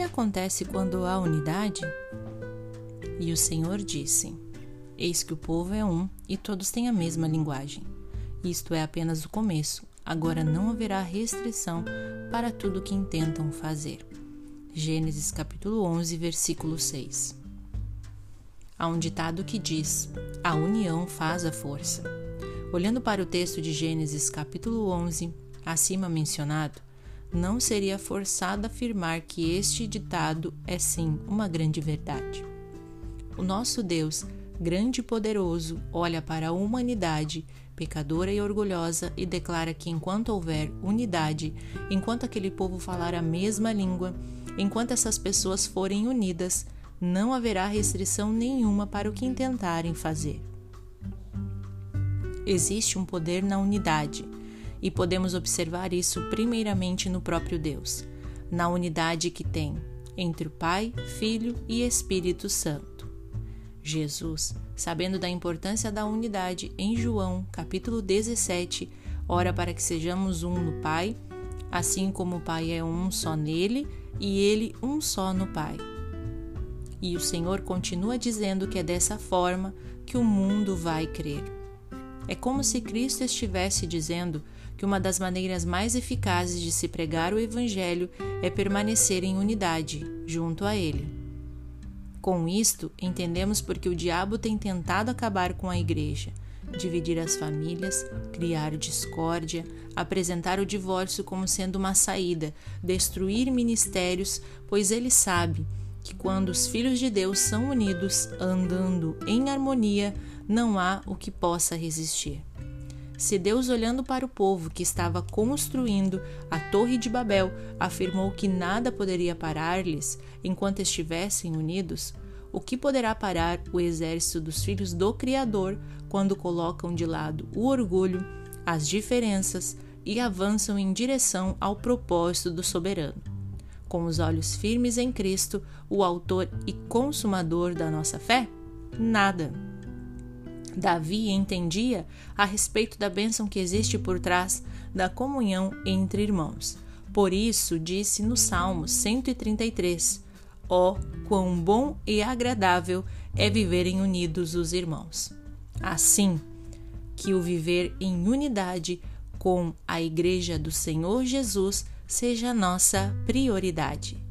acontece quando há unidade? E o Senhor disse: Eis que o povo é um e todos têm a mesma linguagem. Isto é apenas o começo, agora não haverá restrição para tudo que intentam fazer. Gênesis capítulo 11, versículo 6. Há um ditado que diz: A união faz a força. Olhando para o texto de Gênesis capítulo 11, acima mencionado, não seria forçado afirmar que este ditado é sim uma grande verdade. O nosso Deus, grande e poderoso, olha para a humanidade, pecadora e orgulhosa, e declara que enquanto houver unidade, enquanto aquele povo falar a mesma língua, enquanto essas pessoas forem unidas, não haverá restrição nenhuma para o que intentarem fazer. Existe um poder na unidade e podemos observar isso primeiramente no próprio Deus, na unidade que tem entre o Pai, Filho e Espírito Santo. Jesus, sabendo da importância da unidade em João, capítulo 17, ora para que sejamos um no Pai, assim como o Pai é um só nele e ele um só no Pai. E o Senhor continua dizendo que é dessa forma que o mundo vai crer. É como se Cristo estivesse dizendo que uma das maneiras mais eficazes de se pregar o Evangelho é permanecer em unidade, junto a Ele. Com isto, entendemos porque o diabo tem tentado acabar com a Igreja, dividir as famílias, criar discórdia, apresentar o divórcio como sendo uma saída, destruir ministérios, pois ele sabe que quando os filhos de Deus são unidos, andando em harmonia, não há o que possa resistir. Se Deus, olhando para o povo que estava construindo a Torre de Babel, afirmou que nada poderia parar-lhes enquanto estivessem unidos, o que poderá parar o exército dos filhos do Criador quando colocam de lado o orgulho, as diferenças e avançam em direção ao propósito do soberano? Com os olhos firmes em Cristo, o Autor e Consumador da nossa fé? Nada. Davi entendia a respeito da bênção que existe por trás da comunhão entre irmãos. Por isso, disse no Salmo 133: Ó, oh, quão bom e agradável é viverem unidos os irmãos. Assim, que o viver em unidade com a Igreja do Senhor Jesus seja nossa prioridade.